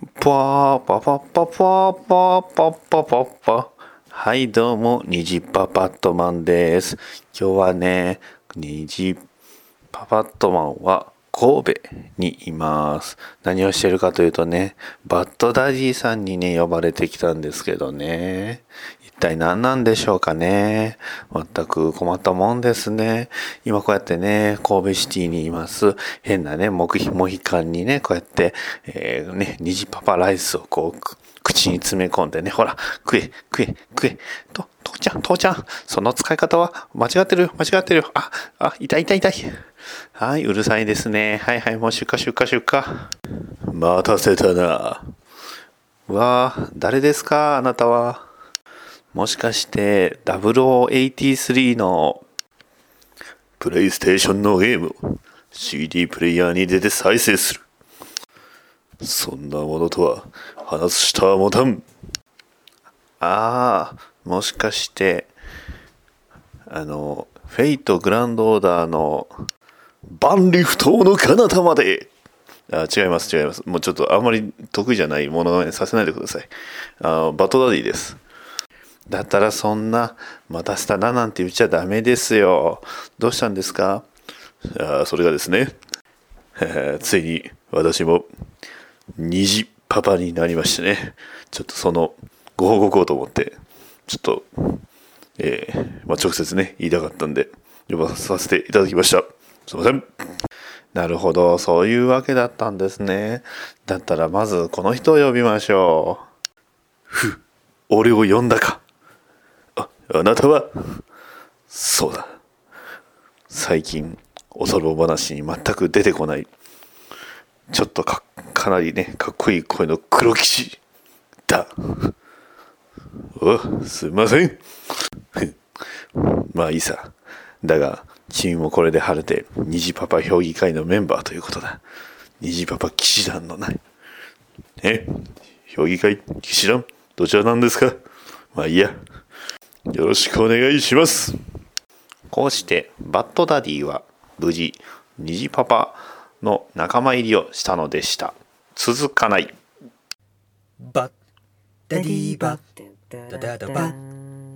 パーパパパパパパパパパはいどうも虹パパットマンです。今日はね虹パパットマンは神戸にいます。何をしてるかというとねバッドダディさんにね呼ばれてきたんですけどね。体何なんでしょうかね全く困ったもんですね今こうやってね神戸シティにいます変なねモヒカンにねこうやって、えー、ね虹パパライスをこう口に詰め込んでね、ほら、食え、食え、食え。と、父ちゃん、父ちゃん、その使い方は間違ってる、間違ってる。あ、あ、痛い痛い痛い。はい、うるさいですね。はいはい、もう出荷出荷出荷。待たせたな。うわあ、誰ですか、あなたは。もしかして、0083の、プレイステーションのゲームを CD プレイヤーに出て再生する。そんなものとは話すしたもたん。ああ、もしかして、あの、フェイトグランドオーダーの万里不倒の彼方まで。あ違います、違います。もうちょっとあんまり得意じゃないものねさせないでください。あバトダディです。だったらそんな、またしたななんて言っちゃダメですよ。どうしたんですか？あそれがですね、ついに私も虹パパになりましてね、ちょっとそのご報告をと思って、ちょっと、えー、まあ、直接ね、言いたかったんで、呼ばさせていただきました。すいません。なるほど、そういうわけだったんですね。だったらまずこの人を呼びましょう。ふ、俺を呼んだか。あ、なたはそうだ。最近、おそろ話に全く出てこない。ちょっとかかなりねかっこいい声の黒騎士。だ。おすいません。まあいいさ。だが君もこれで晴れて虹パパ評議会のメンバーということだ。虹パパ騎士団のない。え？評議会？騎士団？どちらなんですか？まあいいや。よろしくお願いします。こうしてバッドダディは無事虹パパの仲間入りをしたのでした。続かない。バッダディバダダダバ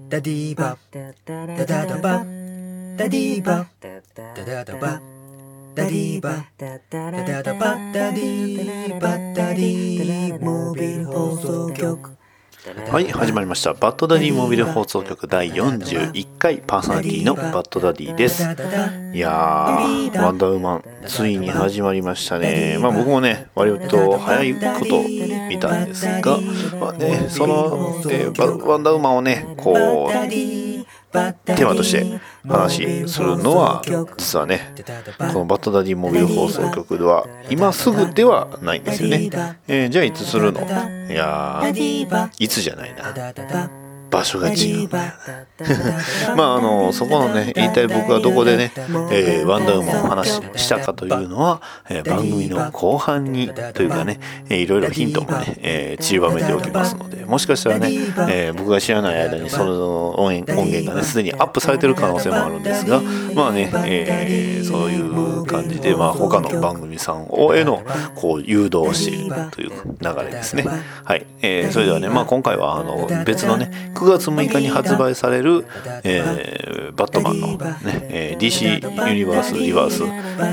ダディバダダダバダディバダダダバダディバダダダバダディバダディモビル放送局はい始まりました。バットダディモビル放送局第41回パーソナリティのバットダディです。いやーワンダーウーマンついに始まりましたね。まあ僕もね割と早いこと見たんですが、まあね、その、えー、ワンダーウーマンをねこうテーマとして話するのは実はねこのバットダディモビル放送局では今すぐではないんですよね、えー、じゃあいつするの？いやいつじゃないな。場所が違う まああのそこのね 言いたい僕はどこでね、えー、ワンダーウーマンを話したかというのは、えー、番組の後半にというかね、えー、いろいろヒントもね、えー、散りばめておきますのでもしかしたらね、えー、僕が知らない間にその音源音源がねすでにアップされてる可能性もあるんですがまあね、えー、そういう感じで、まあ、他の番組さんへのこう誘導しているという流れですね。はい、えー、それではね、まあ、今回はあの別のね9月6日に発売される、えー、バットマンの、ねえー、DC ユニバースリバース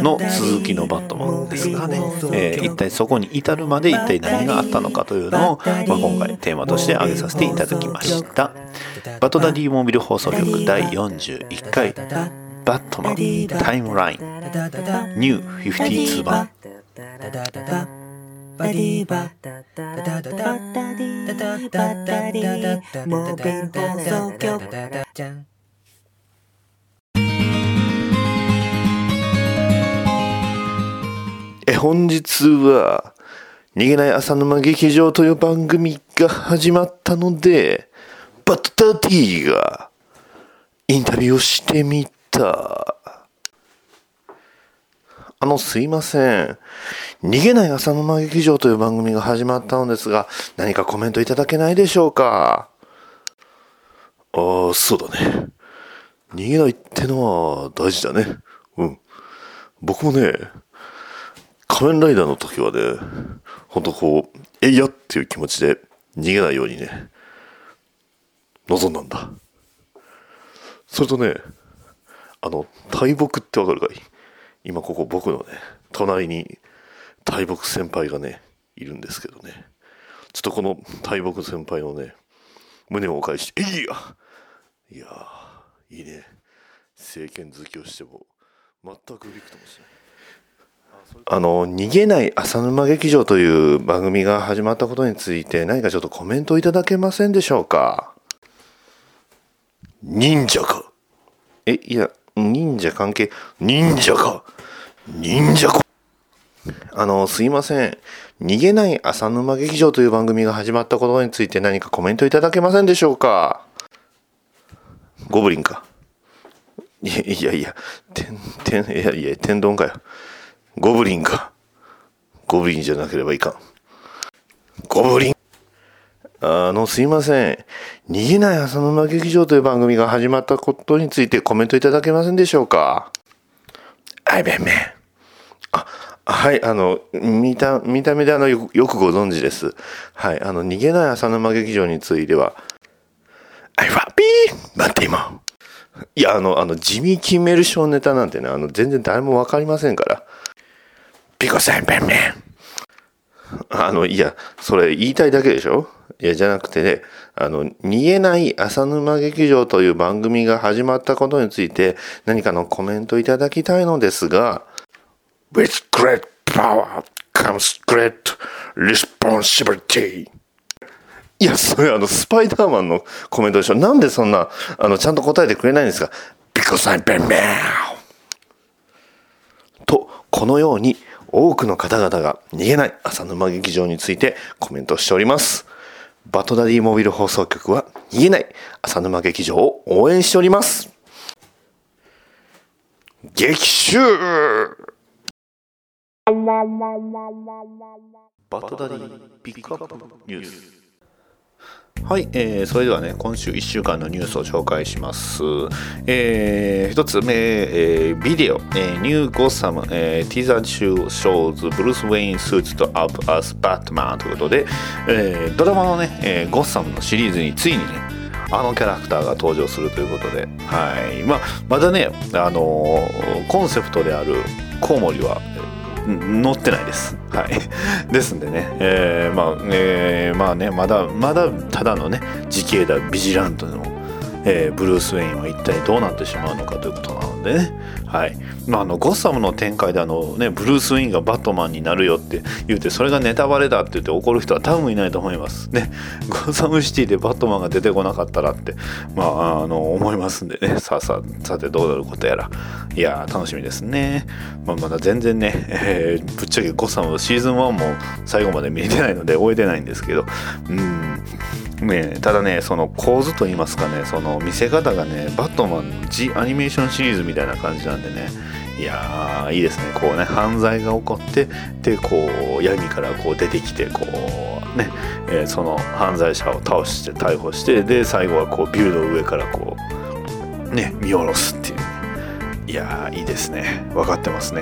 の続きのバットマンですがね、えー、一体そこに至るまで一体何があったのかというのを、まあ、今回テーマとして挙げさせていただきました。バトダディモビル放送局第41回バットマンタイムラインニュー52番バディババタダダディバタディモビル放送局じゃんえ本日は逃げない朝沼劇場という番組が始まったのでバッタティがインタビューをしてみた。あのすいません逃げない浅沼劇場という番組が始まったのですが、何かコメントいただけないでしょうか？ああ、そうだね。逃げないってのは大事だね。うん。僕もね、仮面ライダーの時はね、ほんとこう、えいやっていう気持ちで逃げないようにね望んだんだそれとねあの大木ってわかるかい？今ここ僕のね隣に大木先輩がねいるんですけどね。ちょっとこの大木先輩のね胸をお返し「えいや!」いやいいね。政権好きをしても全くびくともしない。あの逃げない浅沼劇場という番組が始まったことについて何かちょっとコメントいただけませんでしょうか？忍者か。えいや忍者関係。忍者か。忍者かあのすいません。逃げない浅沼劇場という番組が始まったことについて何かコメントいただけませんでしょうか？ゴブリンか。いやいやいや天天いやいや天丼かよ。ゴブリンか。ゴブリンじゃなければいかん。ゴブリン。あの、すいません。逃げない浅沼劇場という番組が始まったことについてコメントいただけませんでしょうか？あいべんめん。あ、はい、あの、見た、見た目であのよ、よくご存知です。はい、あの、逃げない浅沼劇場については、あいわぴー待って今。いや、あの、あの、地味キメルショーネタなんてね、あの、全然誰もわかりませんから。ピコさんペンペン。あの、いや、それ言いたいだけでしょ？いや、じゃなくてね、あの、逃げない浅沼劇場という番組が始まったことについて何かのコメントいただきたいのですが、With great power comes great responsibility. いや、それあの、スパイダーマンのコメントでしょ？なんでそんな、あの、ちゃんと答えてくれないんですか ?Because I'm Batman! と、このように、多くの方々が逃げない浅沼劇場についてコメントしております。バトダディモビル放送局は逃げない浅沼劇場を応援しております。激臭バットダディピックアップニュースはい、えー、それではね、今週1週間のニュースを紹介します。えー、一つ目、えー、 Video、えー、 New Gotham、えー、 Teaser 中 Shows、Bruce Wayne Suited Up As Batman ということで、えー、ドラマのね、えー、ゴッサムのシリーズについにね、あのキャラクターが登場するということで、はい。まあ、まだね、あのー、コンセプトであるコウモリは、載ってないです。はい。ですんでね、えー、まあ、えー、まあね、まだ、まだただのね、時系だ、ビジラントの、えー、ブルース・ウェインは一体どうなってしまうのかということなのでね、はい。まあ、あの、ゴッサムの展開であのね、ブルース・ウェインがバットマンになるよって言うて、それがネタバレだって言って怒る人は多分いないと思います。ね、ゴッサムシティでバットマンが出てこなかったらって、まあ、あの、思いますんでね、さあさあ、さてどうなることやら。いや楽しみですね。まあ、まだ全然ね、えー、ぶっちゃけゴッサムシーズン1も最後まで見れてないので終えてないんですけど、うん、ね、ただねその構図といいますかねその見せ方がねバットマン G アニメーションシリーズみたいな感じなんででね。いやーいいですね。こうね犯罪が起こってでこう闇からこう出てきてこうね、えー、その犯罪者を倒して逮捕してで最後はこうビルの上からこうね見下ろすっていう。いやーいいですね。分かってますね。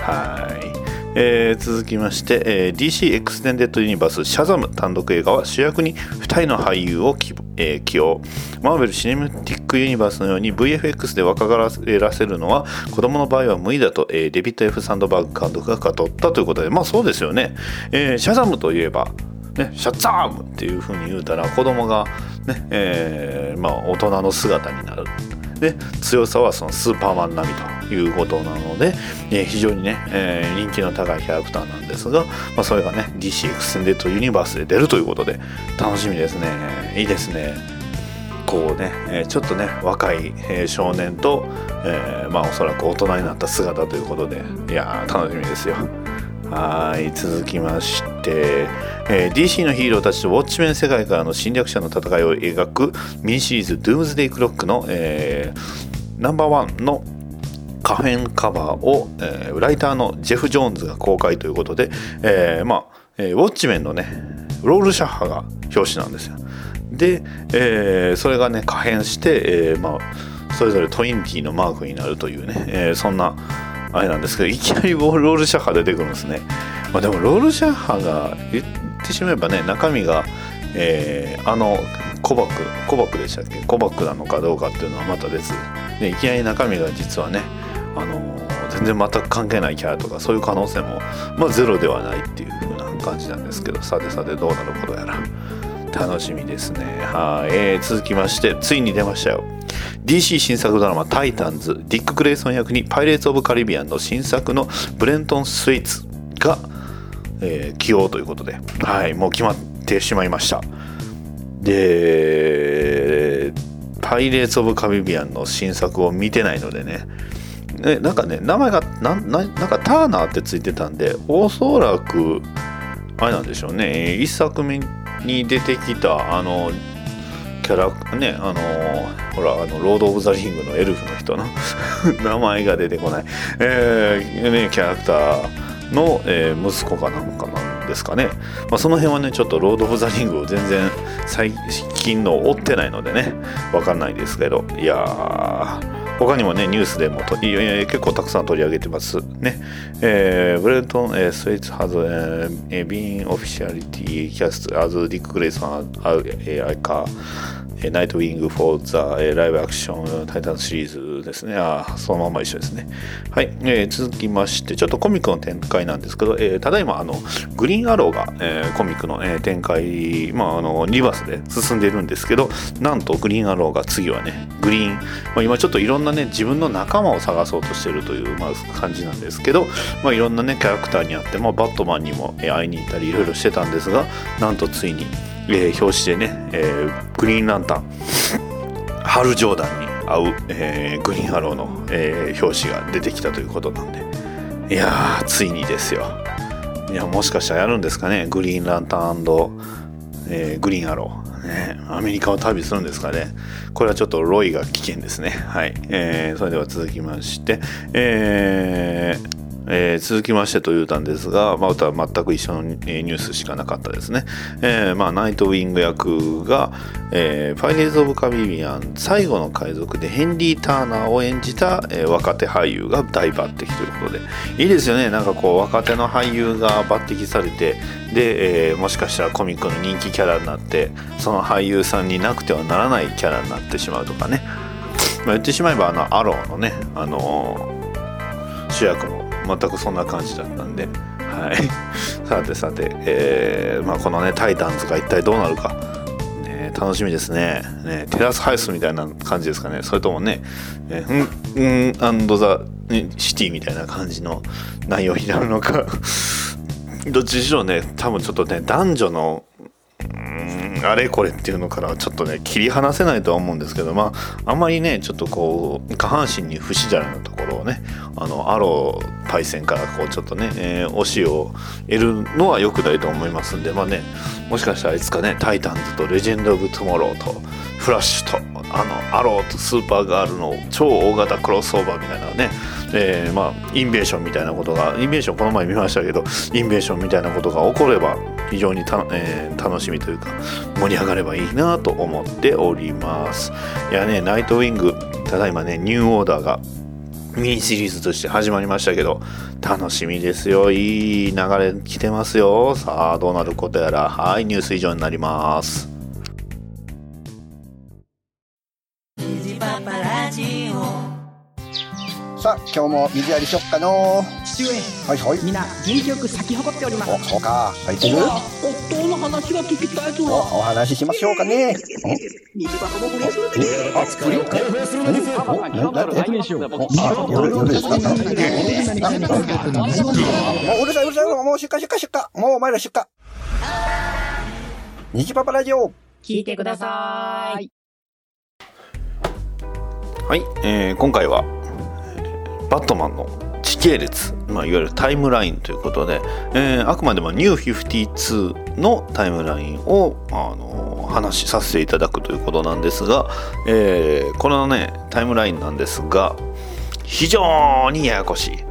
はい。えー、続きまして、えー、DC エクステンデッドユニバースシャザム単独映画は主役に2人の俳優を起,、えー、起用。マーベル・シネマティック・ユニバースのように VFX で若返らせるのは子供の場合は無理だと、えー、デビッド・ F・ サンドバーグ監督が語ったということでまあそうですよね、えー、シャザムといえばね、シャッザームっていう風に言うたら子供がね、えー、まあ大人の姿になる。で強さはそのスーパーマン並みということなので、えー、非常にね、えー、人気の高いキャラクターなんですが、まあ、それがね DC エクステンデッドユニバースで出るということで楽しみですね。いいですね。こうね、えー、ちょっとね若い、えー、少年と、えー、まあおそらく大人になった姿ということでいや楽しみですよ。はい続きまして、えー、DC のヒーローたちとウォッチメン世界からの侵略者の戦いを描くミニシリーズ「ドゥームズデイ・クロックの」えー、ナンバーワンの可変カバーを、えー、ライターのジェフ・ジョーンズが公開ということで、えー、まあ、えー、ウォッチメンのねロールシャッハが表紙なんですよ。で、えー、それがね可変して、えー、まあそれぞれトインティーのマークになるというね、えー、そんなあれなんですけどいきなりロールシャッハ出てくるんですね。まあ、でもロールシャッハが言ってしまえばね中身が、えー、あのコバクコバクでしたっけ？コバクなのかどうかっていうのはまた別。でいきなり中身が実はねあの全然全く関係ないキャラとかそういう可能性も、まあ、ゼロではないっていう風な感じなんですけどさてさてどうなることやら。楽しみですね。はい、えー、続きましてついに出ましたよ。DC 新作ドラマ「タイタンズ」ディック・クレイソン役に「パイレーツ・オブ・カリビアン」の新作のブレントン・スイーツが、えー、起用ということで。はい。もう決まってしまいました。でパイレーツ・オブ・カリビアンの新作を見てないのでね。ねなんかね名前がなななんかターナーってついてたんでおそらくあれなんでしょうね。一作目に出てきたあのキャラねあのほらあのロード・オブ・ザ・リングのエルフの人の 名前が出てこない、えーね、キャラクターの、えー、息子かなんかなんですかね、まあ、その辺はねちょっとロード・オブ・ザ・リングを全然最近の追ってないのでねわかんないですけど。いやー他にもね、ニュースでもといや結構たくさん取り上げてますね。えー、 Brenton、えー、 Thwaites Has、えー、 Been Officially Cast、As、Dick Grayson、aka、Nightwing For The Live-Action Titans Series ですね。あそのまま一緒ですね。はい、えー、続きまして、ちょっとコミックの展開なんですけど、えー、ただいまあのグリーンアローが、えー、コミックの、えー、展開、まあ、あのリバースで進んでいるんですけど、なんとグリーンアローが次はね、グリーン、まあ、今ちょっといろんなね、自分の仲間を探そうとしてるという、まあ、感じなんですけど、まあ、いろんなね、キャラクターにあって、まあ、バットマンにも会いに行ったり、いろいろしてたんですが、なんとついに、えー、表紙でね、えー、グリーンランタンハル・ジョーダンに会う、えー、グリーンアローの、えー、表紙が出てきたということなんで。いやーついにですよ。いやもしかしたらやるんですかね。グリーンランタンえー、グリーンアロー、ね、アメリカを旅するんですかね。これはちょっとロイが危険ですね。はい、えー、それでは続きまして、続きましてと言うたんですが、まあ、歌は全く一緒のニュースしかなかったですね。えー、まあ、ナイトウィング役が、えー、パイレーズ・オブ・カビビアン最後の海賊でヘンリー・ターナーを演じた、え、若手俳優が大抜擢ということで、いいですよね。なんかこう、若手の俳優が抜擢されて、で、え、もしかしたらコミックの人気キャラになって、その俳優さんになくてはならないキャラになってしまうとかね。まあ、言ってしまえば、あの、アローのね、あの主役も全くそんな感じだったんで、はい、さてさて、えーまあ、このね「タイタンズ」が一体どうなるか、ね、楽しみですね。ねテラスハウスみたいな感じですかね。それともね「えー、んんアンザ・シティ」みたいな感じの内容になるのか。どっちにしろね。多分ちょっとね男女のあれこれっていうのからちょっとね切り離せないとは思うんですけどまああんまりねちょっとこう下半身に不自然なところをねあのアロー対戦からこうちょっとね、えー、推しを得るのは良くないと思いますんでまあねもしかしたらいつかねタイタンズとレジェンド・オブ・トゥモローとフラッシュとあのアローとスーパーガールの超大型クロスオーバーみたいなねえー、まあインベーションみたいなことがインベーションこの前見ましたけどインベーションみたいなことが起これば非常にた、えー、楽しみというか盛り上がればいいなと思っておりますいやねナイトウィングただいまねニューオーダーがミニシリーズとして始まりましたけど楽しみですよいい流れ来てますよさあどうなることやらはいニュース以上になります今日も水やりしよっかの。父上。はいはい。みんな元気よく咲き誇っております。おそうか。咲いてる？夫の話が聞きたいぞおお話ししましょうかね。水箱も不倫するんですあ不倫パパさん今日から来年しようあ夜夜ですかもううるさいうるさいもう出荷出荷出荷もうお前ら出荷虹パパラジオ聞いてくださいはい、えー、今回はバットマンの時系列、まあ、いわゆるタイムラインということで、えー、あくまでもニュー52のタイムラインを、あの話しさせていただくということなんですが、えー、このねタイムラインなんですが非常にややこしい。ね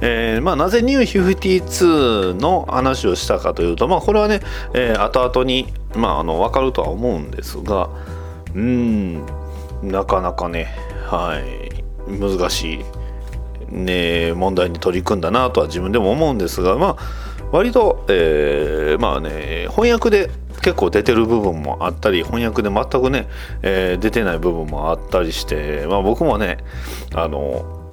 えーまあ、なぜニュー52の話をしたかというと、まあ、これはね、えー、後々に、まあ、あの分かるとは思うんですがうんなかなかねはい難しいね、問題に取り組んだなとは自分でも思うんですが、まあ、割と、えー、まあね翻訳で結構出てる部分もあったり翻訳で全くね、えー、出てない部分もあったりして、まあ、僕もねあの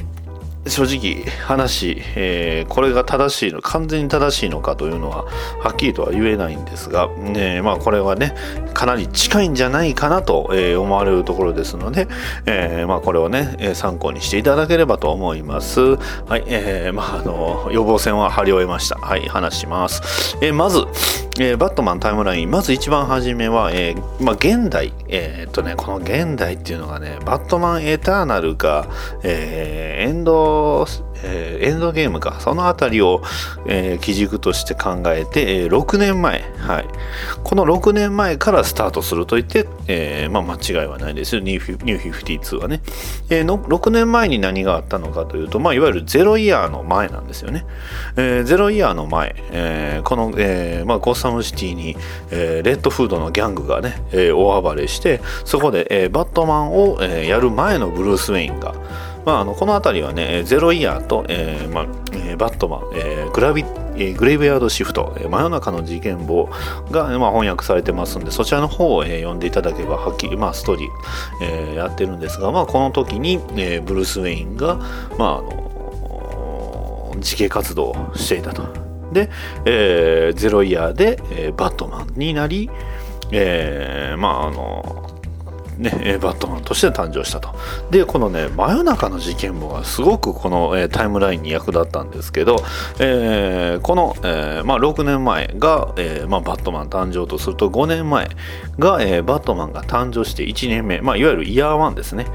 正直話、えー、これが正しいの完全に正しいのかというのははっきりとは言えないんですが、ねまあ、これはねかなり近いんじゃないかなと、えー、思われるところですので、え、まあ、これをね参考にしていただければと思います。はい、えー、まあ、あの予防線は張り終えました。はい、話します。えまず、えバットマンタイムラインまず一番初めは、えまあ、現代、えっとねこの現代っていうのがねバットマンエターナルが、えエンドえー、エンドゲームか、そのあたりを、えー、基軸として考えて、えー、6年前、はい。この6年前からスタートすると言って、えー、まあ間違いはないですよ。ニュー52はね。えー、の6年前に何があったのかというと、まあいわゆるゼロイヤーの前なんですよね。えー、ゼロイヤーの前、えー、この、えー、まあゴッサムシティに、えー、レッドフードのギャングがね、えー、大暴れして、そこで、えー、バットマンを、えー、やる前のブルース・ウェインが、まあ、あのこの辺りはね、ゼロイヤーと、えーまあえー、バットマン、えー、グラビえー、グレイブヤードシフト、えー、真夜中の事件簿が、まあ、翻訳されてますんで、そちらの方を、えー、読んでいただければ、はっきり、まあ、ストーリー、えー、やってるんですが、まあ、この時に、えー、ブルース・ウェインが、まあ、あの自警活動をしていたと。で、えー、ゼロイヤーで、えー、バットマンになり、えー、まあ、あのね、バットマンとして誕生したと。で、このね、真夜中の事件簿がすごくこの、えー、タイムラインに役立ったんですけど、えー、この、えー、まあ、6年前が、えまあ、バットマン誕生とすると、5年前が、えバットマンが誕生して1年目、まあ、いわゆるイヤーワンですね。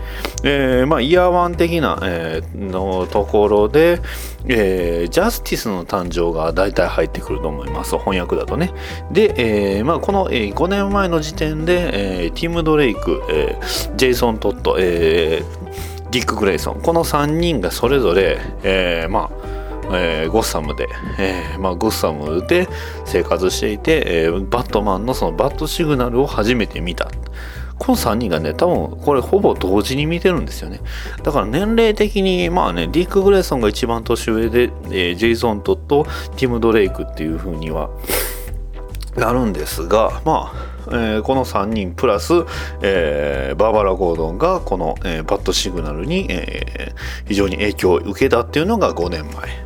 えまあ、イヤーワン的な、えのところで、えジャスティスの誕生が大体入ってくると思います。翻訳だとね。で、えまあ、この、え5年前の時点で、えティム・ドレイク、え、ジェイソン・トット、え、ディック・グレイソンこの3人がそれぞれ、え、まあえー、ゴッサムで、えーまあ、ゴッサムで生活していて、えー、バットマンのそのバットシグナルを初めて見た。この3人がね、多分これほぼ同時に見てるんですよね。だから年齢的に、まあね、ディック・グレイソンが一番年上で、えー、ジェイソン・トット、ティム・ドレイクっていう風にはなるんですが、まあ、えー、この3人プラス、えー、バーバラ・ゴードンがこの、えー、バッドシグナルに、え非常に影響を受けたっていうのが5年前。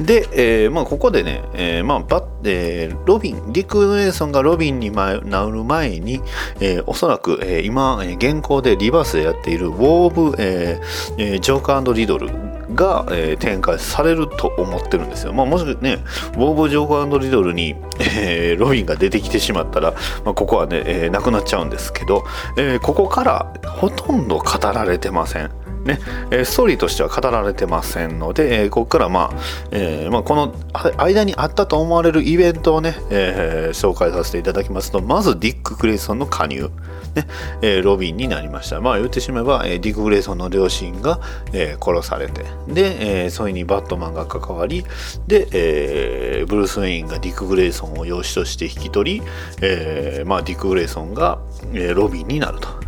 で、えー、まあ、ここでね、えー、まあ、バッ、えー、ロビン、ディック・ネーソンがロビンになる前に、えー、おそらく、えー、今、現行でリバースでやっているウォーブ、えー、ジョーカーリドルが、えー、展開されると思ってるんですよ。まあ、もしね、ウォーブ・ジョーカーリドルに、えー、ロビンが出てきてしまったら、まあ、ここはね、えー、なくなっちゃうんですけど、えー、ここからほとんど語られてません。ね、ストーリーとしては語られてませんので、ここからまあ、えー、まあ、この間にあったと思われるイベントをね、えー、紹介させていただきますと、まずディック・クレイソンの加入、ねえー、ロビンになりました。まあ言ってしまえば、えディック・グレイソンの両親が、え殺されて、で、えそれにバットマンが関わり、で、えブルース・ウェインがディック・グレイソンを養子として引き取り、えまあ、ディック・グレイソンが、えロビンになると。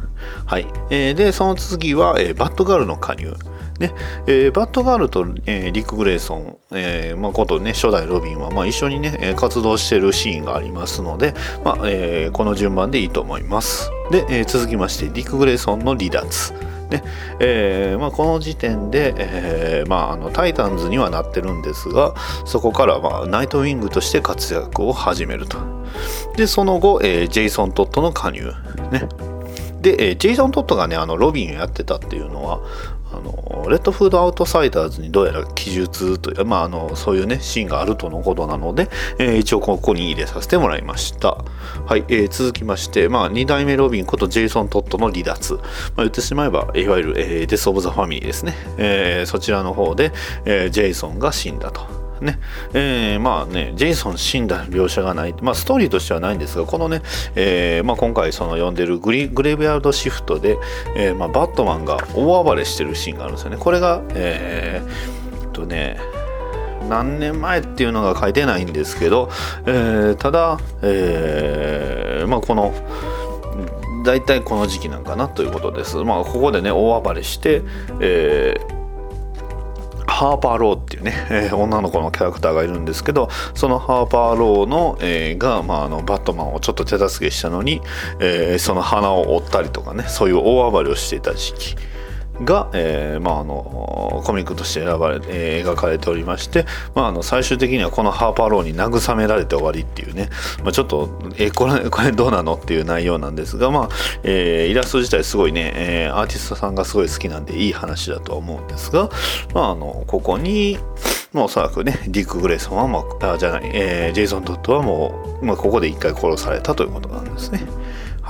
はい。えー、で、その次は、えー、バッドガールの加入。ねえー、バッドガールと、えー、リック・グレイソン、えーまあ、ことね、初代ロビンは、まあ、一緒にね、活動しているシーンがありますので、まあえー、この順番でいいと思います。で、えー、続きまして、リック・グレイソンの離脱。ねえーまあ、この時点で、えーまあ、あのタイタンズにはなってるんですがそこから、まあ、ナイトウィングとして活躍を始めるとでその後、えー、ジェイソン・トットの加入、ね、で、えジェイソン・トットがね、あの、ロビンをやってたっていうのは、あの、レッドフードアウトサイダーズにどうやら記述という、まあ、あの、そういうね、シーンがあるとのことなので、えー、一応ここに入れさせてもらいました。はい、えー、続きまして、まあ、2代目ロビンことジェイソン・トットの離脱。まあ、言ってしまえば、いわゆる、えー、デス・オブ・ザ・ファミリーですね。えー、そちらの方で、えー、ジェイソンが死んだと。ね、えー、まあね、ジェイソン死んだ描写がない、まあストーリーとしてはないんですが、このね、えー、まあ今回その読んでるグリグレーブヤードシフトで、えー、まあバットマンが大暴れしてるシーンがあるんですよね。これが、えー、とね、何年前っていうのが書いてないんですけど、えー、ただ、えー、まあこの、大体この時期なんかなということです。まあここでね、大暴れして、えーハーパー・ローっていうね、えー女の子のキャラクターがいるんですけどそのハーパー・ローの、えーが、まあ、あのバットマンをちょっと手助けしたのに、えーその鼻を折ったりとかねそういう大暴れをしていた時期。が、えーまあ、あのコミックとして選ばれ、えー描かれておりまして、まあ、あの最終的にはこのハーパーローに慰められて終わりっていうね、まあ、ちょっと、えーこれこれどうなのっていう内容なんですが、まあえーイラスト自体すごいね、えーアーティストさんがすごい好きなんでいい話だと思うんですが、まあ、あのここに、まあ、おそらくねディック・グレイソンは、まあ、あじゃない、えージェイソン・トットはもう、まあ、ここで一回殺されたということなんですね。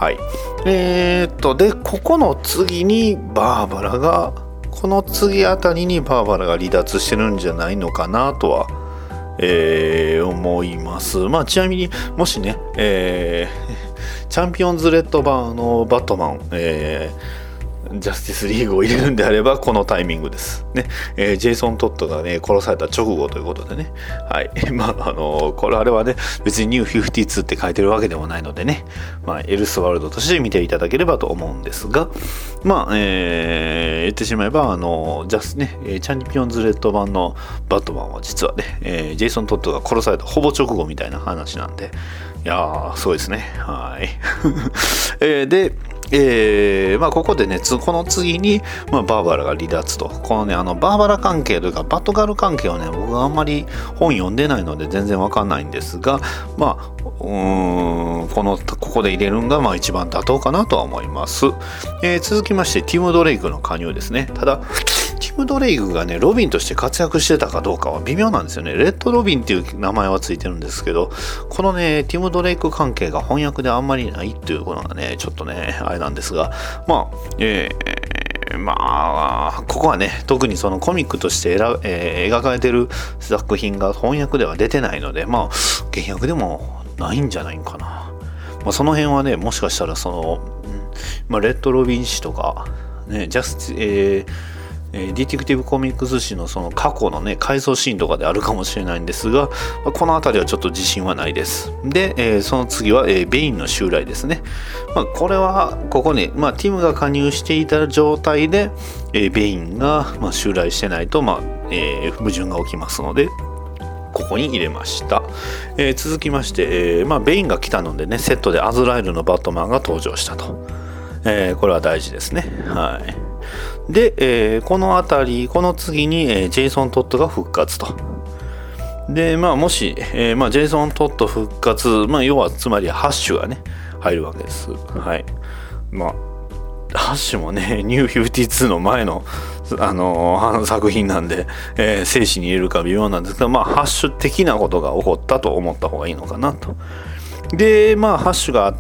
はい。えー、っと、で、ここの次にバーバラが、この次あたりにバーバラが離脱してるんじゃないのかなとは、えー思います。まあ、ちなみにもしね、えー チャンピオンズレッドバーのバットマン、えージャスティスリーグを入れるんであればこのタイミングです。ね。えージェイソン・トットがね、殺された直後ということでね。はい。まあ、あのこれあれはね、別にニュー52って書いてるわけでもないのでね、まあ、エルスワールドとして見ていただければと思うんですが、まあ、えー言ってしまえば、あのジャスね、チャンピオンズレッド版のバットマンは実はね、えージェイソン・トットが殺されたほぼ直後みたいな話なんで、いやー、すごいですね。はい。えーで、えーまあ、ここでね、この次に、まあ、バーバラが離脱と。このね、あの、バーバラ関係というか、バトガル関係はね、僕はあんまり本読んでないので全然わかんないんですが、まあ、うーん、この、ここで入れるのが、まあ、一番妥当かなとは思います。えー続きまして、ティム・ドレイクの加入ですね。ただ、ティム・ドレイクがね、ロビンとして活躍してたかどうかは微妙なんですよね。レッド・ロビンっていう名前はついてるんですけど、このね、ティム・ドレイク関係が翻訳であんまりないっていうことがね、ちょっとね、あれなんですが、まあ、えーまあ、ここはね、特にそのコミックとして選、えー描かれてる作品が翻訳では出てないので、まあ、原訳でもないんじゃないんかな。まあ、その辺はね、もしかしたらその、まあ、レッド・ロビン氏とか、ね、ジャス、えーディティクティブコミックス誌のその過去のね回想シーンとかであるかもしれないんですが、この辺りはちょっと自信はないですで、えーその次は、えーベインの襲来ですね、まあ、これはここに、まあ、ティムが加入していた状態で、えーベインが、まあ、襲来してないと、まあえー矛盾が起きますのでここに入れました、えー続きまして、えーまあ、ベインが来たのでねセットでアズラエルのバットマンが登場したと、えーこれは大事ですね。はい。で、えこの辺りこの次に、えジェイソン・トットが復活と。でまあもし、えまあ、ジェイソン・トット復活、まあ、要はつまりハッシュがね入るわけです。はい。まあハッシュもね、ニュー52の前の、あの作品なんで、えー生死に入れるか微妙なんですけど、まあ、ハッシュ的なことが起こったと思った方がいいのかなと。で、まあ、ハッシュがあっ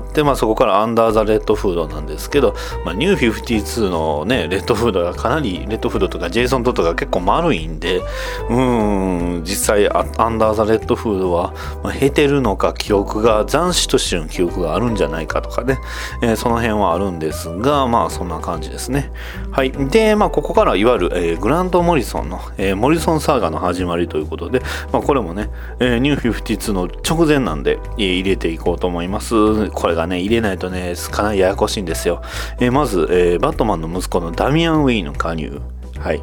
て、まあ、そこからアンダーザ・レッドフードなんですけど、まあ、ニュー52のね、レッドフードがかなり、レッドフードとかジェイソン・トットが結構丸いんで、うーん、実際ア、アンダーザ・レッドフードは、まあ、経てるのか、記憶が、斬死としての記憶があるんじゃないかとかね、えーその辺はあるんですが、まあ、そんな感じですね。はい。で、まあ、ここからいわゆる、えーグラント・モリソンの、えーモリソンサーガの始まりということで、まあ、これもね、えーニュー52の直前なんで、入れていこうと思います。これがね、入れないとね、かなりややこしいんですよ。えーまず、えーバットマンの息子のダミアン・ウェインの加入。はい。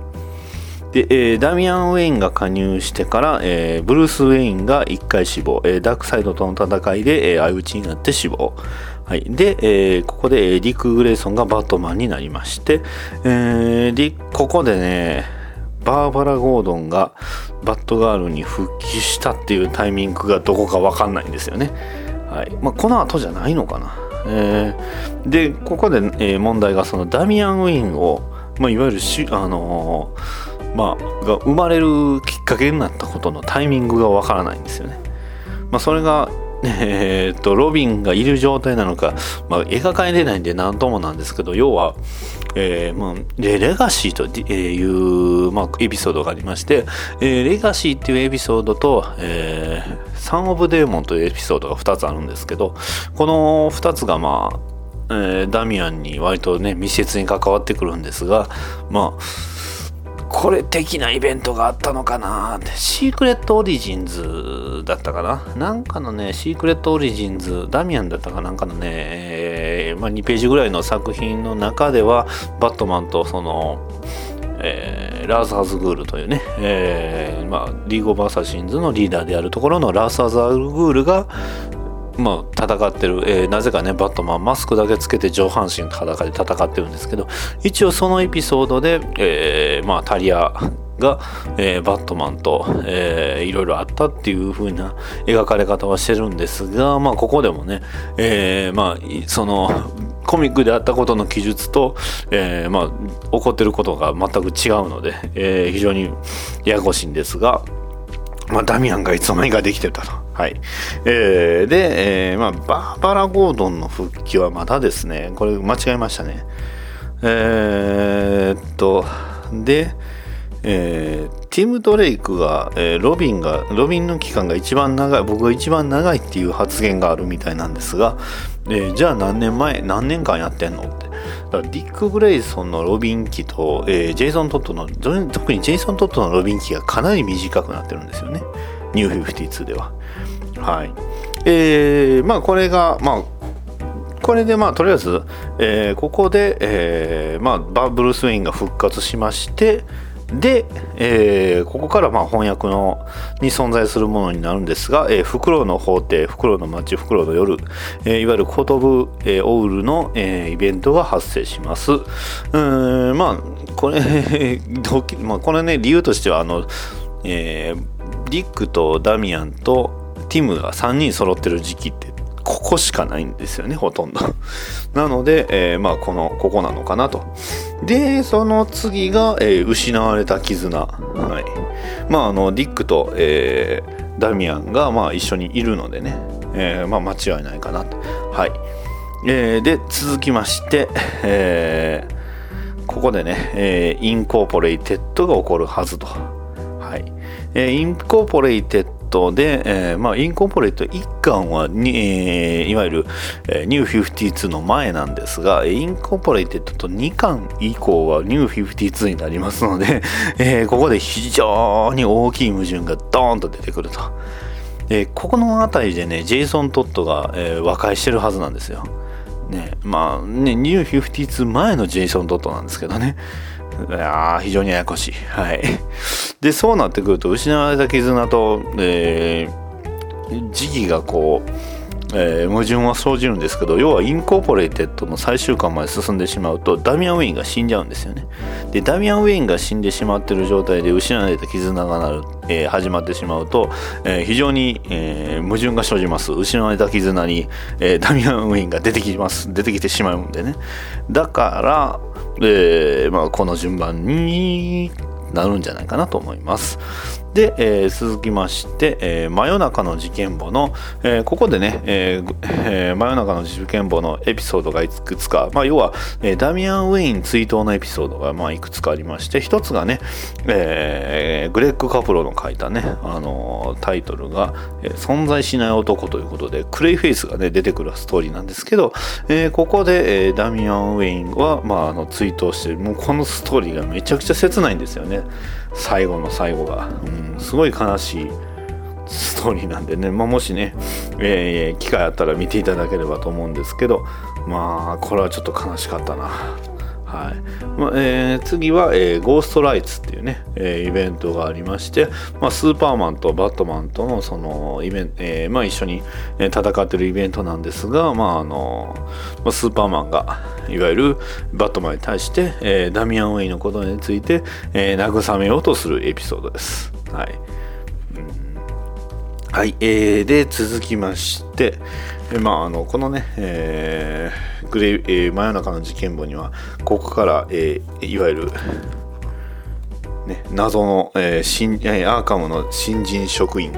で、えーダミアン・ウェインが加入してから、えーブルース・ウェインが1回死亡、えーダークサイドとの戦いで、え相打ちになって死亡。はい。で、えーここで、えディック・グレイソンがバットマンになりまして、えー、ここでね、バーバラ・ゴードンがバットガールに復帰したっていうタイミングがどこかわかんないんですよね。はい。まあ、この後じゃないのかな。えーで、ここで、えー問題がそのダミアン・ウィンを、まあ、いわゆるし、あのーまあ、が生まれるきっかけになったことのタイミングがわからないんですよね。まあ、それが、えーっと、ロビンがいる状態なのか、まあ、描かれてないんで何ともなんですけど、要は、えーまあ、レガシーという、まあ、エピソードがありまして、えーレガシーっていうエピソードと、えーサン・オブ・デーモンというエピソードが2つあるんですけど、この2つがまあ、えーダミアンに割とね、密接に関わってくるんですが、まあ、これ的なイベントがあったのかな。シークレットオリジンズだったかな。なんかのね、シークレットオリジンズ、ダミアンだったかなんかのね、えーまあ、2ページぐらいの作品の中では、バットマンとその、えーラーサーズグールというね、えーまあ、リーグ・オブ・アサシンズのリーダーであるところのラーサーズグールが、まあ、戦ってる、えーなぜかねバットマンマスクだけつけて上半身裸で戦ってるんですけど一応そのエピソードで、えーまあ、タリアが、えーバットマンと、えーいろいろあったっていう風な描かれ方はしてるんですが、まあ、ここでもね、えーまあ、そのコミックであったことの記述と、えまあ、起こってることが全く違うので、え非常にややこしいんですが、まあ、ダミアンがいつの間にかできてたと。はい。えーで、えーまあ、バーバラ・ゴードンの復帰はまだですね。これ間違えましたね。えーっと、で、えーティム・ドレイクが、えーロビンが、ロビンの期間が一番長い、僕が一番長いっていう発言があるみたいなんですが、えーじゃあ何年前、何年間やってんのっ。ディック・グレイソンのロビン期と、えージェイソン・トットの、特にジェイソン・トットのロビン期がかなり短くなってるんですよね。ニュー52では。はい。えーまあこれが、まあ、これでまあとりあえず、えーここで、えーまあ、バブルース・ウェインが復活しましてで、えーここからまあ翻訳のに存在するものになるんですが、えーフクロウの法廷、フクロウの街、フクロウの夜、えーいわゆるコトブ、えーオウルの、えーイベントが発生します。うんまあこれ まあ、これね理由としてはあの、えーディックとダミアンとティムが3人揃ってる時期ってここしかないんですよねほとんど。なので、えーまあこのここなのかなと。でその次が、えー失われた絆。はい。まああのディックと、えーダミアンがまあ一緒にいるのでね、えーまあ間違いないかなと。はい、えーで続きまして、えーここでね、えーインコーポレイテッドが起こるはずと。はい。えーインコーポレイテッドで、えーまあ、インコーポレイテッド1巻はに、えーいわゆる、えーニュー52の前なんですが、インコーポレイテッドと2巻以降はニュー52になりますので、えーここで非常に大きい矛盾がドーンと出てくると。えーここの辺りでね、ジェイソン・トッドが、えー和解してるはずなんですよ。ね、まあね、ニュー52前のジェイソン・トッドなんですけどね。いや非常にややこしい。はい。で、そうなってくると、失われた絆と、えー時期がこう、えー矛盾は生じるんですけど、要はインコーポレイテッドの最終巻まで進んでしまうと、ダミアン・ウェインが死んじゃうんですよね。で、ダミアン・ウェインが死んでしまってる状態で失われた絆がなる、えー始まってしまうと、えー非常に、えー矛盾が生じます。失われた絆に、えーダミアン・ウェインが出てきます。出てきてしまうんでね。だから、えーまあ、この順番になるんじゃないかなと思います。で、えー続きまして、えー真夜中の事件簿の、えーここでね、えーえ真夜中の事件簿のエピソードがいくつか、まあ、要は、えダミアン・ウェイン追悼のエピソードが、まあ、いくつかありまして、一つがね、えグレッグ・カプロの書いたね、あのタイトルが、え存在しない男ということで、クレイフェイスがね、出てくるストーリーなんですけど、えここで、えダミアン・ウェインは、まあ、あの追悼してもうこのストーリーがめちゃくちゃ切ないんですよね。最後の最後が、うん、すごい悲しいストーリーなんでね、まあ、もしね、えー機会あったら見ていただければと思うんですけどまあこれはちょっと悲しかったな。はい。まあえー次は、えーゴーストライツっていうね、えーイベントがありまして、まあ、スーパーマンとバットマンとのそのイベン、えまあ、一緒に戦ってるイベントなんですが、まああのま、スーパーマンがいわゆるバットマンに対して、えダミアン・ウェイのことについて、え慰めようとするエピソードです。はい。はい、えーで続きまして、えまあ、あのこのね、えーグレイえー真夜中の事件簿にはここから、えーいわゆる、ね、謎の、えー新えーアーカムの新人職員、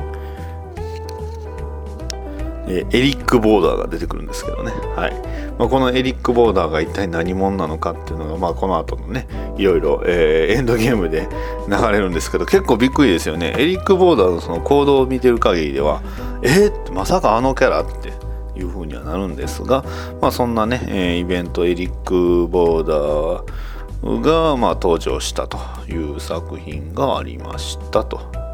えーエリック・ボーダーが出てくるんですけどね、はい。まあ、このエリック・ボーダーが一体何者なのかっていうのが、まあ、この後のねいろいろ、えーエンドゲームで流れるんですけど結構びっくりですよね。エリック・ボーダーのその行動を見てる限りではえー、まさかあのキャラっていう風にはなるんですが、まあ、そんなね、えーイベントエリック・ボーダーが、まあ、登場したという作品がありましたと。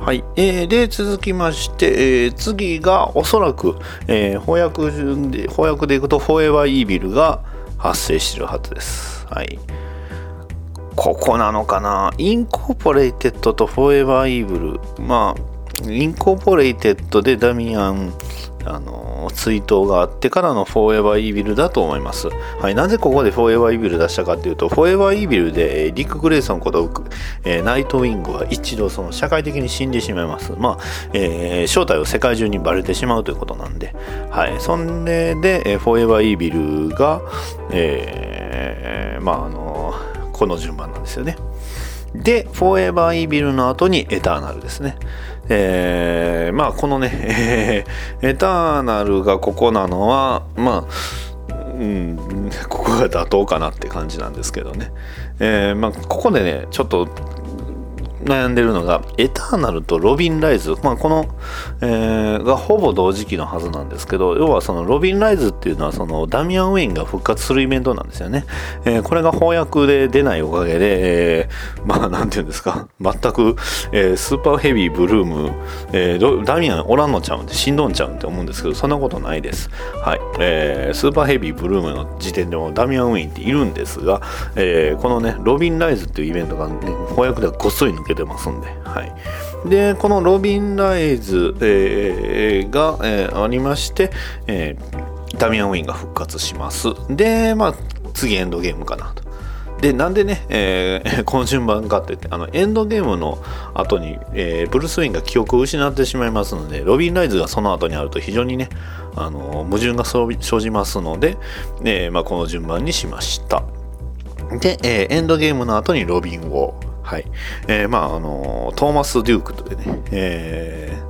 はい、えーで続きまして、えー次がおそらく、えー翻訳順で翻訳でいくと「フォーエバー・イービル」が発生してるはずです。はい。ここなのかな？インコーポレイテッドとフォーエバー・イービル。まあインコーポレイテッドでダミアンあの追悼があってからのフォーエバーイービルだと思います。はい、なぜここでフォーエバーイービル出したかっていうと、フォーエバーイービルでリック・グレイソンこと、え、ナイトウィングは一度その社会的に死んでしまいます。まあ、えー、正体を世界中にバレてしまうということなんで、はい、それで、え、フォーエバーイービルが、えー、まあ、あのこの順番なんですよね。で、フォーエバーイービルの後にエターナルですね。えー、まあこのね、えー、エターナルがここなのは、まあ、うん、ここが妥当かなって感じなんですけどね。えー、まあここでね、ちょっと悩んでるのが、エターナルとロビン・ライズ、まあ、この、えー、がほぼ同時期のはずなんですけど、要はそのロビン・ライズっていうのはそのダミアン・ウェインが復活するイベントなんですよね。えー、これが翻訳で出ないおかげで、えー、まあなんていうんですか、全く、えー、スーパーヘビー・ブルーム、えー、ダミアンおらんのちゃうんで死んどんちゃうんって思うんですけど、そんなことないです。はい。えー、スーパーヘビー・ブルームの時点でもダミアン・ウェインっているんですが、えー、このね、ロビン・ライズっていうイベントが、ね、翻訳ではごっそり抜けてますんで、はい。で、このロビン・ライズ、えー、が、えー、ありまして、えー、ダミアン・ウィンが復活します。で、まあ、次エンドゲームかなと。で、なんでね、えー、この順番かって言って、あの、エンドゲームの後に、えー、ブルース・ウィンが記憶を失ってしまいますので、ロビン・ライズがその後にあると非常にね、あの、矛盾が生じますので、えー、まあ、この順番にしました。で、えー、エンドゲームの後にロビン・ウォー。はい。えー、まあ、あの、トーマス・デュークというね、えー、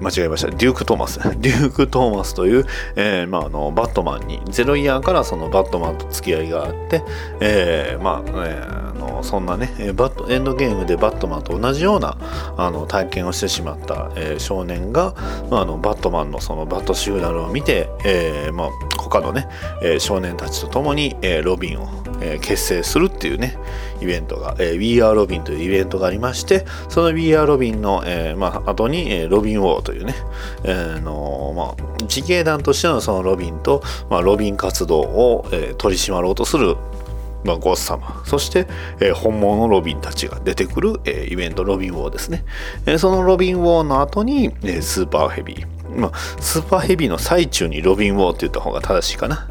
間違えました。デューク・トーマス。デューク・トーマスという、えー、まあ、あの、バットマンに、ゼロイヤーからそのバットマンと付き合いがあって、えー、まあ、えー、あのそんなね、バット、エンドゲームでバットマンと同じような、あの、体験をしてしまった、えー、少年が、まあ、あの、バットマンのそのバットシグナルを見て、えー、まあ、他のね、えー、少年たちと共に、えー、ロビンを、えー、結成するっていうね、イベントが、えー、We Are Robin というイベントがありまして、その We Are Robin の、えー、まあ、後に、えー、ロビン・ウォーというね、えー、の、まあ、自警団としてのそのロビンと、まあ、ロビン活動を、えー、取り締まろうとするまあ、ゴッサムそして、えー、本物のロビンたちが出てくる、え、イベントロビンウォーですね、え、そのロビンウォーの後に、え、スーパーヘビー、まあ、スーパーヘビーの最中にロビンウォーって言った方が正しいかな。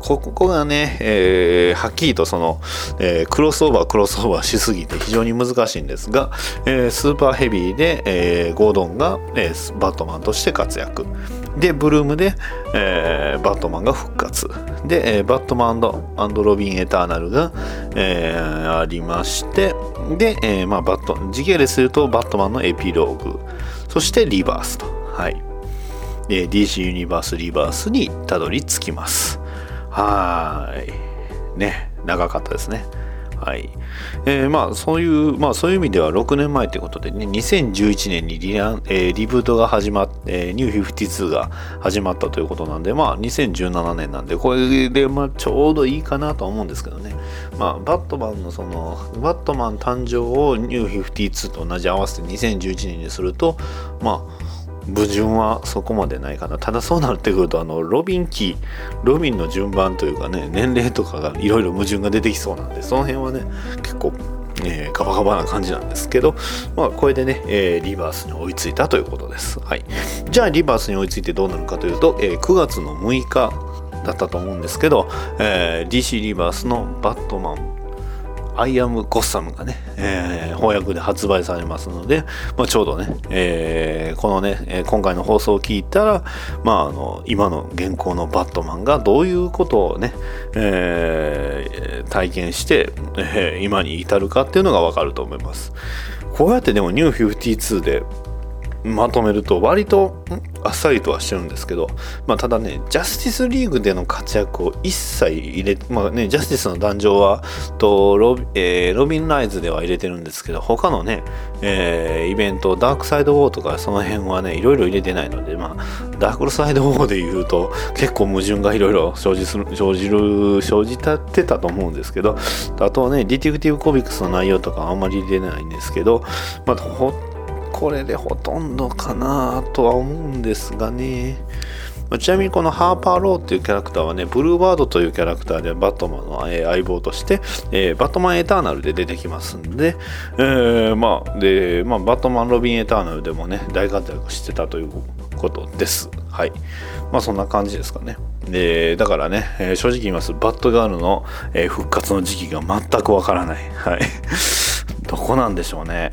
ここがね、えー、はっきりとその、えー、クロスオーバークロスオーバーしすぎて非常に難しいんですが、えー、スーパーヘビーで、えー、ゴードンが、えー、バットマンとして活躍。でブルームで、えー、バットマンが復活。で、えー、バットマンロビン・エターナルが、えー、ありましてで、えーまあ、バット時系列するとバットマンのエピローグ。そしてリバースと。はい。DC ユニバースリバースにたどり着きます。はい。ね、長かったですね。はい。えー、まあ、そういう、まあ、そういう意味では6年前ということでね、2011年にリラン、えー、リブートが始まって、ニュー52が始まったということなんで、まあ、2017年なんで、これで、まあ、ちょうどいいかなとは思うんですけどね。まあ、バットマンのその、バットマン誕生をニュー52と同じ合わせて2011年にすると、まあ、矛盾はそこまでないかな。ただそうなってくると、あの、ロビン期、ロビンの順番というかね、年齢とかがいろいろ矛盾が出てきそうなんで、その辺はね、結構、えー、ガバガバな感じなんですけど、まあ、これでね、えー、リバースに追いついたということです。はい。じゃあ、リバースに追いついてどうなるかというと、えー、9月の6日だったと思うんですけど、えー、DC リバースのバットマンアイアム・ゴッサムがね、えー、翻訳で発売されますので、まあ、ちょうどね、えー、このね、今回の放送を聞いたら、まあ、あの、今の現行のバットマンがどういうことをね、えー、体験して、えー、今に至るかっていうのがわかると思います。こうやってでもニュー52でまとめると割とあっさりとはしてるんですけど、まあ、ただねジャスティスリーグでの活躍を一切入れまあねジャスティスの壇上はとロ,、えー、ロビン・ライズでは入れてるんですけど他のね、えー、イベントダークサイドウォーとかその辺はねいろいろ入れてないのでまあダークサイドウォーで言うと結構矛盾がいろいろ生じする生じる生じたってたと思うんですけどあとはねディティクティブコミックスの内容とかあんまり入れてないんですけどまあこれでほとんどかなとは思うんですがね。ちなみにこのハーパー・ローっていうキャラクターはねブルーバードというキャラクターでバットマンの、相棒として、えーバットマンエターナルで出てきますんで、えーまあでまあ、バットマンロビンエターナルでもね大活躍してたということです。はい。まあそんな感じですかね。でだからね、えー正直言います。バットガールの、復活の時期が全くわからない。はい。どこなんでしょうね。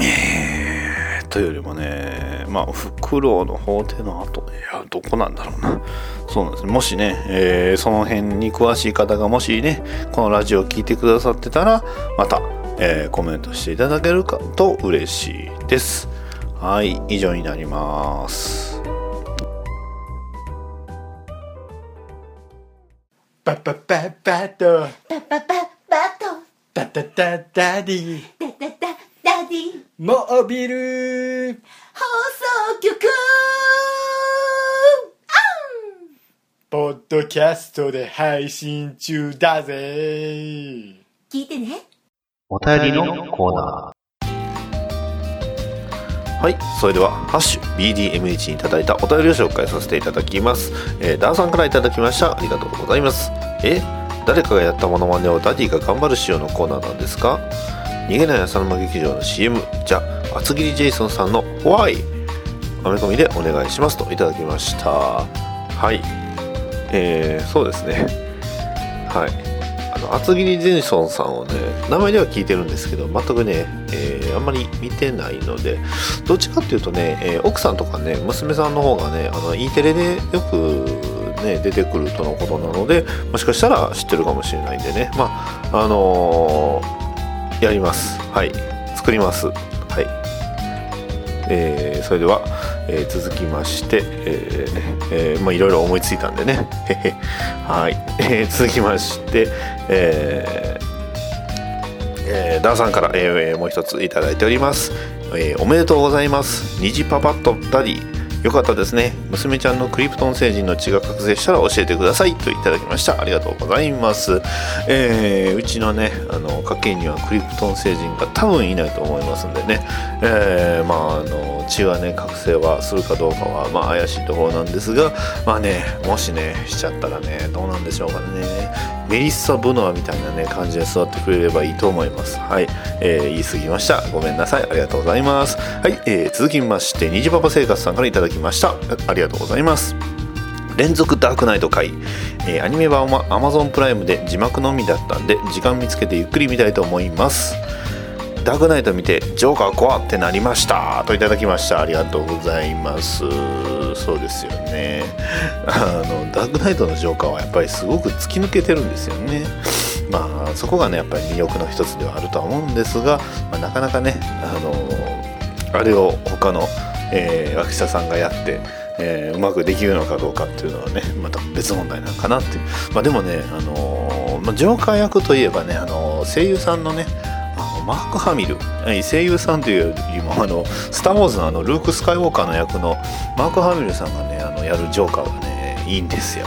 えー、というよりもね、まあ、フクロウの法廷の後、いや、どこなんだろうな。そうなんですね。もしね、えーその辺に詳しい方がもしね、このラジオを聞いてくださってたら、また、えーコメントしていただけるかと嬉しいです。はい、以上になります。パパパパッとパパパバトタタタダディダダダダディモービル放送局ポッドキャストで配信中だぜ聞いてねお便りのコーナー。はい、それでは、ハッシュ BDMH にいただいたお便りを紹介させていただきます。えーダーさんからいただきました。ありがとうございます。え誰かがやったモノマネをダディが頑張る仕様のコーナーなんですか？逃げない浅沼劇場の CM じゃあ厚切りジェイソンさんの「Why」アメコミでお願いしますといただきました。はい。えー、そうですね。はい。あの厚切りジェイソンさんをね名前では聞いてるんですけど全くね、えーあんまり見てないのでどっちかっていうとね、えー奥さんとかね娘さんの方がねあの E テレでよくね出てくるとのことなのでもしかしたら知ってるかもしれないんでね。まああのーやります。はい。作ります。はい。えーそれでは、えー続きまして、えーえーまあいろいろ思いついたんでね。はい、えー続きまして、えーえーダーさんから、えーもう一ついただいております、えーおめでとうございます。二児パパッとダディ。よかったですね。娘ちゃんのクリプトン星人の血が覚醒したら教えてください。といただきました。ありがとうございます、えーうちのねあの家系にはクリプトン星人が多分いないと思いますんでね、えーまああの血はね覚醒はするかどうかはまあ怪しいところなんですがまあねもしねしちゃったらねどうなんでしょうかね。メリッサ・ブノアみたいなね感じで育ってくれればいいと思います。はい、えー言い過ぎました。ごめんなさい。ありがとうございます。はい、えー続きまして虹パパ生活さんからいただきました。ありがとうございます。連続ダークナイト回、えーアニメ版は Amazon プライムで字幕のみだったんで時間見つけてゆっくり見たいと思います。ダークナイト見てジョーカー怖ってなりました。といただきました。ありがとうございます。そうですよね。あのダークナイトのジョーカーはやっぱりすごく突き抜けてるんですよね。まあそこがねやっぱり魅力の一つではあるとは思うんですが、まあ、なかなかねあのあれを他の、えー、脇下さんがやってえーうまくできるのかどうかっていうのはねまた別問題なのかなっていう。まあでもねあのーまあ、ジョーカー役といえばねあの声優さんのねあのマーク・ハミル。声優さんというよりもあのスター・ウォーズのあのルーク・スカイウォーカーの役のマーク・ハミルさんがねあのやるジョーカーはねいいんですよ。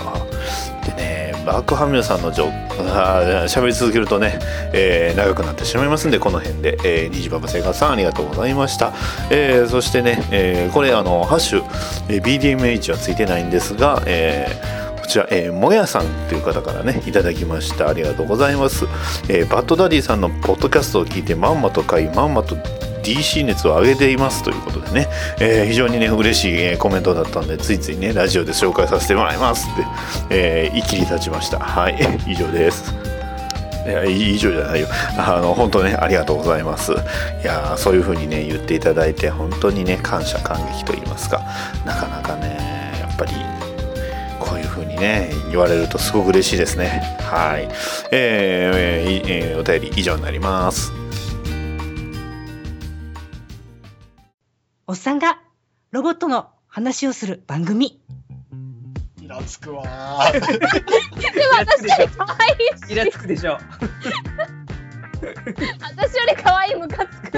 ねマーク・ハミルさんのジョーあー喋り続けるとね、えー長くなってしまいますんでこの辺で、えー、虹パパ生活さんありがとうございました、えーそしてね、えーこれあのハッシュ、えー BDMH はついてないんですが、えーこちら、えーもやさんという方からねいただきました。ありがとうございます、えーバッドダディさんのポッドキャストを聞いてまんまと買いまんまと DC 熱を上げていますということでね、えー非常にね嬉しい、えーコメントだったんでついついねラジオで紹介させてもらいますって、えー、一気に立ちました。はい。以上です。いや以上じゃないよ。あの本当ねありがとうございます。いやそういう風にね言っていただいて本当にね感謝感激と言いますか。なかなかねやっぱりこういう風にね言われるとすごく嬉しいですね。はい。えーえーいえーお便り以上になります。おっさんがロボットの話をする番組。イラつくわイラつくでしょ。イラつくでしょ。私より可愛いムカつく。ち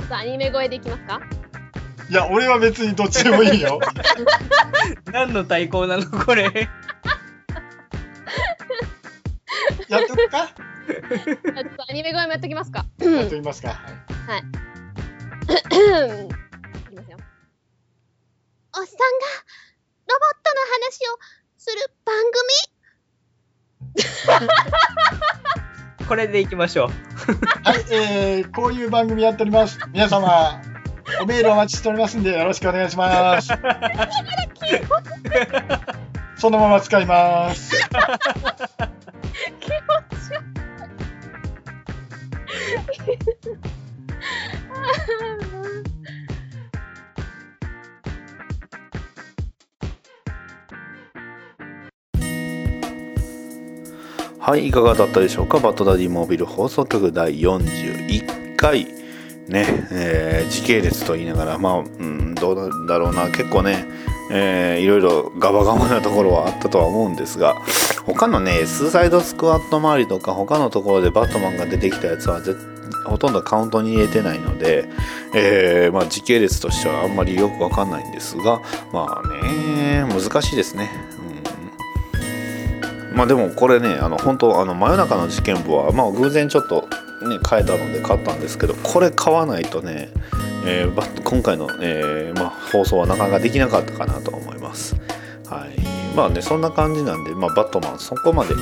ょっとアニメ声でいきますか？いや俺は別にどっちでもいいよ 何の対抗なのこれ。やっとくか？ちょっとアニメ声もやっときますか。やってみますか。はい。いきますよ。おっさんがロボットの話をする番組？これでいきましょう。はい、えー、こういう番組やっております。皆様、おメールお待ちしておりますんで、よろしくお願いし ます。そのまま使います。気持ち悪い。はい、いかがだったでしょうか？バットダディモービル放送局第41回ね、えー時系列と言いながらまあ、うん、どうなんだろうな結構ね、えーいろいろガバガバなところはあったとは思うんですが他のねスーサイドスクワット周りとか他のところでバットマンが出てきたやつはほとんどカウントに入れてないので、えーまあ、時系列としてはあんまりよくわかんないんですがまあね難しいですね。うんまあでもこれねあの本当あの真夜中の事件簿はまあ偶然ちょっとね変えたので買ったんですけどこれ買わないとね、えー今回の、えーまあ、放送はなかなかできなかったかなと思います。はい、まあねそんな感じなんで、まあ、バットマンそこまで。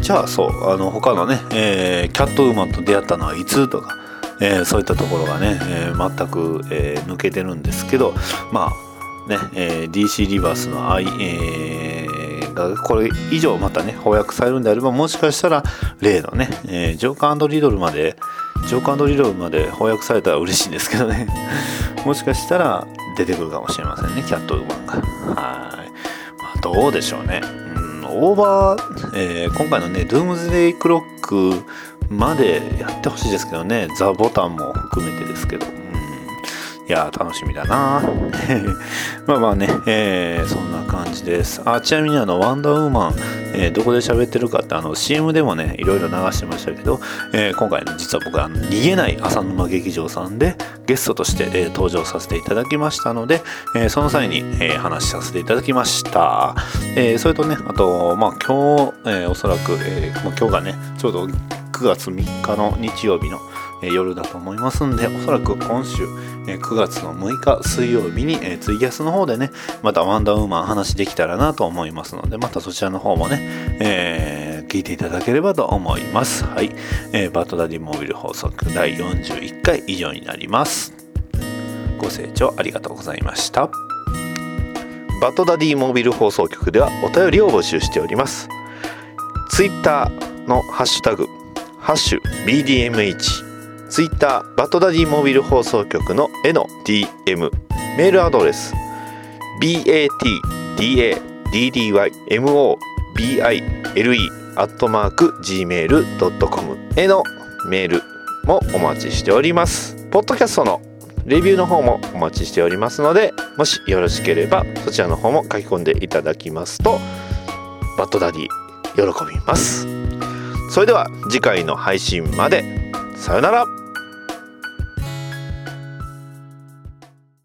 じゃあそうあの他のね、えーキャットウーマンと出会ったのはいつとか、えーそういったところがね、えー全く、え抜けてるんですけどまあね、え DC リバースの愛、えがこれ以上またね翻訳されるんであればもしかしたら例のね、えジョーカーリドルまでジョーカーリドルまで翻訳されたら嬉しいんですけどね。もしかしたら出てくるかもしれませんねキャットウーマンが。はい、どうでしょうね。うんオーバー、えー今回のねドゥームズデイクロックまでやってほしいですけどね。ザ・ボタンも含めてですけどいや楽しみだな。まあまあね、えーそんな感じです。あちなみにあのワンダーウーマン、えーどこで喋ってるかってあの CM でもねいろいろ流してましたけど、えー今回ね実は僕あの逃げない浅沼劇場さんでゲストとして、え登場させていただきましたので、えその際に、え話させていただきました、えそれとねあとまあ今日、えおそらく、えー、今日がねちょうど9月3日の日曜日のえー夜だと思いますんでおそらく今週、えー9月の6日水曜日に、えーツイキャスの方でねまたワンダーウーマン話できたらなと思いますのでまたそちらの方もね、えー聞いていただければと思います。はい、えーバトダディモービル放送局第41回以上になります。ご清聴ありがとうございました。バトダディモービル放送局ではお便りを募集しております。ツイッターのハッシュタグハッシュ BDMH ツイッターバトダディモビル放送局の絵の DM メールアドレス batdaddymobile アットマーク gmail.com へのメールもお待ちしております。ポッドキャストのレビューの方もお待ちしておりますのでもしよろしければそちらの方も書き込んでいただきますとバッドダディ喜びます。それでは次回の配信まで。さよなら。